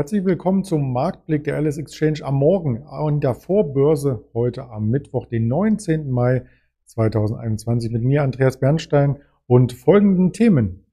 Herzlich willkommen zum Marktblick der Alice Exchange am Morgen an der Vorbörse heute am Mittwoch, den 19. Mai 2021 mit mir Andreas Bernstein und folgenden Themen.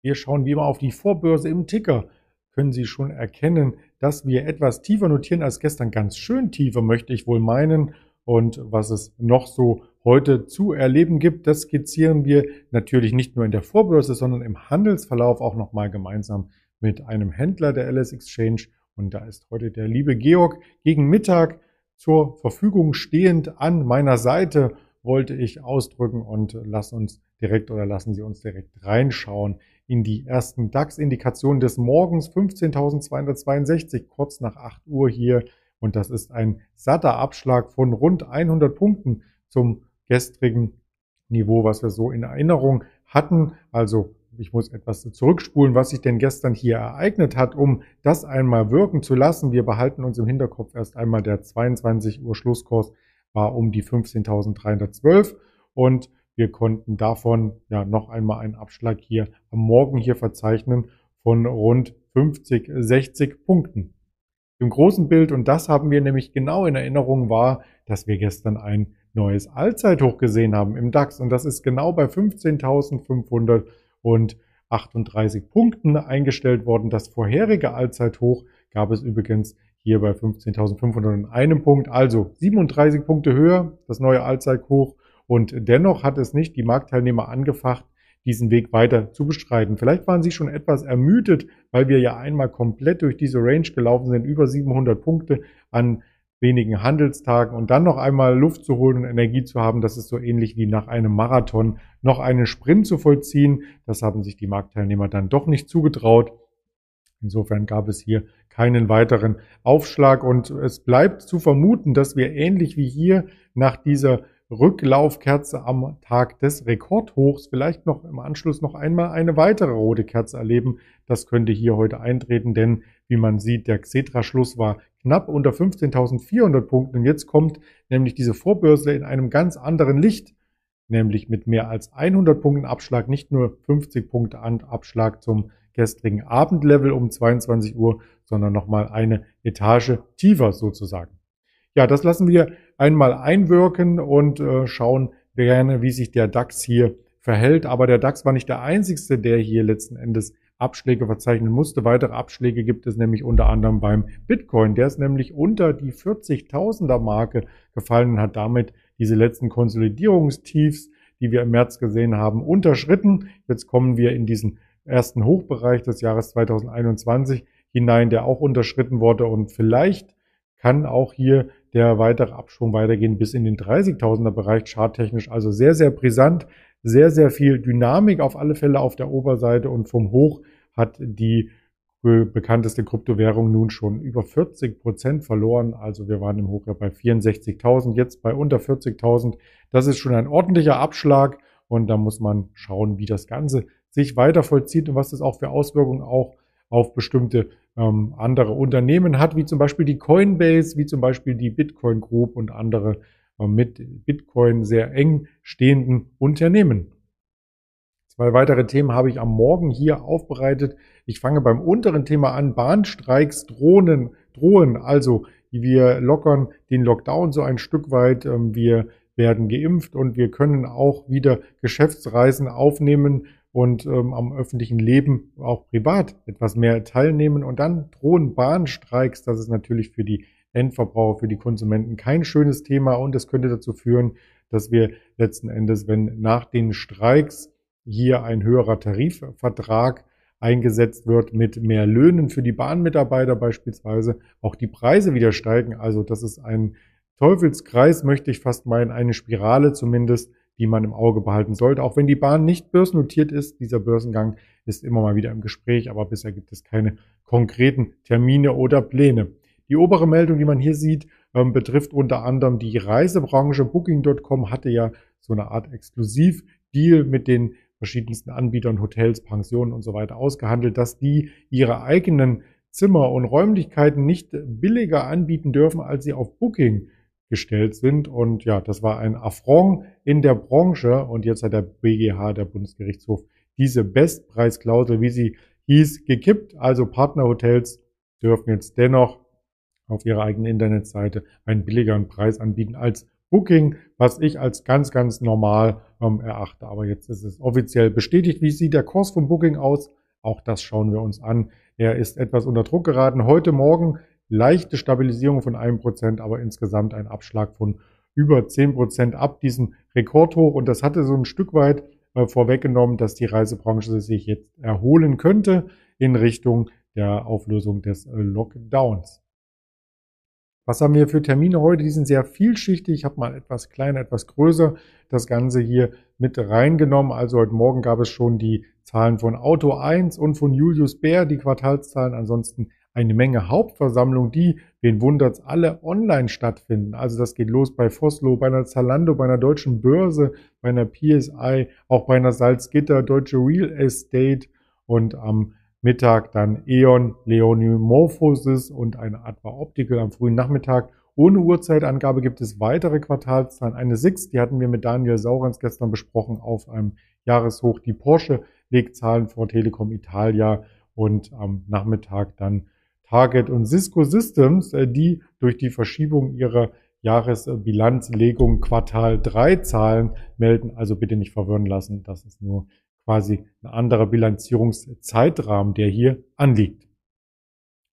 Wir schauen wie immer auf die Vorbörse im Ticker. Können Sie schon erkennen, dass wir etwas tiefer notieren als gestern, ganz schön tiefer möchte ich wohl meinen. Und was es noch so heute zu erleben gibt, das skizzieren wir natürlich nicht nur in der Vorbörse, sondern im Handelsverlauf auch nochmal gemeinsam mit einem Händler der LS Exchange. Und da ist heute der liebe Georg gegen Mittag zur Verfügung stehend an meiner Seite, wollte ich ausdrücken und lass uns direkt oder lassen Sie uns direkt reinschauen in die ersten DAX-Indikationen des Morgens 15.262, kurz nach 8 Uhr hier. Und das ist ein satter Abschlag von rund 100 Punkten zum gestrigen Niveau, was wir so in Erinnerung hatten. Also ich muss etwas zurückspulen, was sich denn gestern hier ereignet hat, um das einmal wirken zu lassen. Wir behalten uns im Hinterkopf erst einmal der 22 Uhr Schlusskurs war um die 15.312 und wir konnten davon ja noch einmal einen Abschlag hier am Morgen hier verzeichnen von rund 50, 60 Punkten. Im großen Bild, und das haben wir nämlich genau in Erinnerung, war, dass wir gestern ein neues Allzeithoch gesehen haben im DAX und das ist genau bei 15.500 und 38 Punkten eingestellt worden. Das vorherige Allzeithoch gab es übrigens hier bei 15.501 Punkt, also 37 Punkte höher, das neue Allzeithoch. Und dennoch hat es nicht die Marktteilnehmer angefacht, diesen Weg weiter zu bestreiten. Vielleicht waren sie schon etwas ermüdet, weil wir ja einmal komplett durch diese Range gelaufen sind, über 700 Punkte an wenigen Handelstagen und dann noch einmal Luft zu holen und Energie zu haben, das ist so ähnlich wie nach einem Marathon noch einen Sprint zu vollziehen. Das haben sich die Marktteilnehmer dann doch nicht zugetraut. Insofern gab es hier keinen weiteren Aufschlag und es bleibt zu vermuten, dass wir ähnlich wie hier nach dieser Rücklaufkerze am Tag des Rekordhochs vielleicht noch im Anschluss noch einmal eine weitere rote Kerze erleben. Das könnte hier heute eintreten, denn wie man sieht, der Xetra-Schluss war knapp unter 15.400 Punkten. Und jetzt kommt nämlich diese Vorbörse in einem ganz anderen Licht, nämlich mit mehr als 100 Punkten Abschlag, nicht nur 50 Punkte Abschlag zum gestrigen Abendlevel um 22 Uhr, sondern nochmal eine Etage tiefer sozusagen. Ja, das lassen wir einmal einwirken und äh, schauen gerne, wie sich der DAX hier verhält. Aber der DAX war nicht der einzigste, der hier letzten Endes Abschläge verzeichnen musste. Weitere Abschläge gibt es nämlich unter anderem beim Bitcoin. Der ist nämlich unter die 40.000er Marke gefallen und hat damit diese letzten Konsolidierungstiefs, die wir im März gesehen haben, unterschritten. Jetzt kommen wir in diesen ersten Hochbereich des Jahres 2021 hinein, der auch unterschritten wurde und vielleicht kann auch hier der weitere Abschwung weitergehen bis in den 30.000er Bereich charttechnisch. Also sehr, sehr brisant, sehr, sehr viel Dynamik auf alle Fälle auf der Oberseite und vom Hoch hat die bekannteste Kryptowährung nun schon über 40 Prozent verloren. Also wir waren im Hoch ja bei 64.000, jetzt bei unter 40.000. Das ist schon ein ordentlicher Abschlag und da muss man schauen, wie das Ganze sich weiter vollzieht und was das auch für Auswirkungen auch auf bestimmte ähm, andere Unternehmen hat, wie zum Beispiel die Coinbase, wie zum Beispiel die Bitcoin Group und andere mit Bitcoin sehr eng stehenden Unternehmen. Zwei weitere Themen habe ich am Morgen hier aufbereitet. Ich fange beim unteren Thema an. Bahnstreiks drohen, drohen. Also wir lockern den Lockdown so ein Stück weit. Ähm, wir werden geimpft und wir können auch wieder Geschäftsreisen aufnehmen und ähm, am öffentlichen Leben auch privat etwas mehr teilnehmen. Und dann drohen Bahnstreiks. Das ist natürlich für die Endverbraucher, für die Konsumenten kein schönes Thema und es könnte dazu führen, dass wir letzten Endes, wenn nach den Streiks hier ein höherer Tarifvertrag eingesetzt wird mit mehr Löhnen für die Bahnmitarbeiter beispielsweise, auch die Preise wieder steigen. Also das ist ein Teufelskreis, möchte ich fast meinen, eine Spirale zumindest, die man im Auge behalten sollte. Auch wenn die Bahn nicht börsennotiert ist, dieser Börsengang ist immer mal wieder im Gespräch, aber bisher gibt es keine konkreten Termine oder Pläne. Die obere Meldung, die man hier sieht, ähm, betrifft unter anderem die Reisebranche. Booking.com hatte ja so eine Art Exklusivdeal mit den verschiedensten Anbietern, Hotels, Pensionen und so weiter ausgehandelt, dass die ihre eigenen Zimmer und Räumlichkeiten nicht billiger anbieten dürfen, als sie auf Booking gestellt sind. Und ja, das war ein Affront in der Branche. Und jetzt hat der BGH, der Bundesgerichtshof, diese Bestpreisklausel, wie sie hieß gekippt. Also Partnerhotels dürfen jetzt dennoch auf ihrer eigenen Internetseite einen billigeren Preis anbieten als Booking, was ich als ganz, ganz normal ähm, erachte. Aber jetzt ist es offiziell bestätigt. Wie sieht der Kurs von Booking aus? Auch das schauen wir uns an. Er ist etwas unter Druck geraten. Heute Morgen leichte Stabilisierung von einem Prozent, aber insgesamt ein Abschlag von über zehn Prozent ab diesem Rekordhoch. Und das hatte so ein Stück weit äh, vorweggenommen, dass die Reisebranche sich jetzt erholen könnte in Richtung der Auflösung des äh, Lockdowns. Was haben wir für Termine heute? Die sind sehr vielschichtig. Ich habe mal etwas kleiner, etwas größer das Ganze hier mit reingenommen. Also heute Morgen gab es schon die Zahlen von Auto 1 und von Julius Bär, die Quartalszahlen. Ansonsten eine Menge Hauptversammlungen, die, wen wundert's, alle online stattfinden. Also das geht los bei Foslo, bei einer Zalando, bei einer deutschen Börse, bei einer PSI, auch bei einer Salzgitter, Deutsche Real Estate und am Mittag dann E.ON, Leonimorphosis und eine Adva Optical am frühen Nachmittag. Ohne Uhrzeitangabe gibt es weitere Quartalszahlen. Eine SIX, die hatten wir mit Daniel Saurans gestern besprochen, auf einem Jahreshoch. Die Porsche legt Zahlen vor Telekom Italia und am Nachmittag dann Target und Cisco Systems, äh, die durch die Verschiebung ihrer Jahresbilanzlegung Quartal 3 Zahlen melden. Also bitte nicht verwirren lassen. Das ist nur quasi ein anderer Bilanzierungszeitrahmen, der hier anliegt.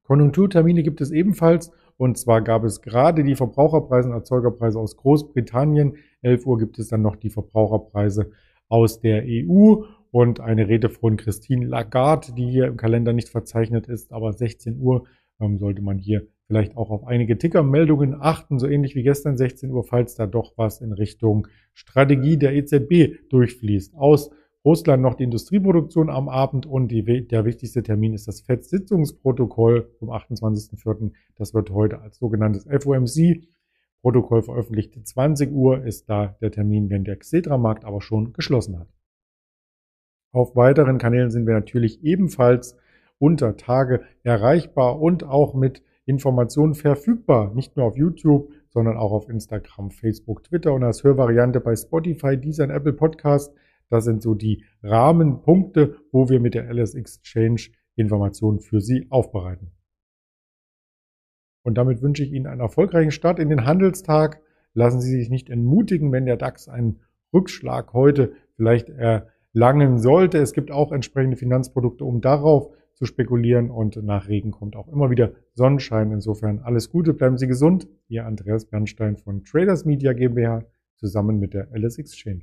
Konjunkturtermine gibt es ebenfalls. Und zwar gab es gerade die Verbraucherpreise und Erzeugerpreise aus Großbritannien. 11 Uhr gibt es dann noch die Verbraucherpreise aus der EU und eine Rede von Christine Lagarde, die hier im Kalender nicht verzeichnet ist, aber 16 Uhr ähm, sollte man hier vielleicht auch auf einige Tickermeldungen achten, so ähnlich wie gestern 16 Uhr, falls da doch was in Richtung Strategie der EZB durchfließt. Aus Russland noch die Industrieproduktion am Abend und die, der wichtigste Termin ist das FED-Sitzungsprotokoll vom 28.04. Das wird heute als sogenanntes FOMC-Protokoll veröffentlicht. 20 Uhr ist da der Termin, wenn der Xetra-Markt aber schon geschlossen hat. Auf weiteren Kanälen sind wir natürlich ebenfalls unter Tage erreichbar und auch mit Informationen verfügbar. Nicht nur auf YouTube, sondern auch auf Instagram, Facebook, Twitter und als Hörvariante bei Spotify, dieser Apple Podcast. Das sind so die Rahmenpunkte, wo wir mit der LS Exchange Informationen für Sie aufbereiten. Und damit wünsche ich Ihnen einen erfolgreichen Start in den Handelstag. Lassen Sie sich nicht entmutigen, wenn der DAX einen Rückschlag heute vielleicht erlangen sollte. Es gibt auch entsprechende Finanzprodukte, um darauf zu spekulieren und nach Regen kommt auch immer wieder Sonnenschein. Insofern alles Gute, bleiben Sie gesund. Ihr Andreas Bernstein von Traders Media GmbH zusammen mit der LS Exchange.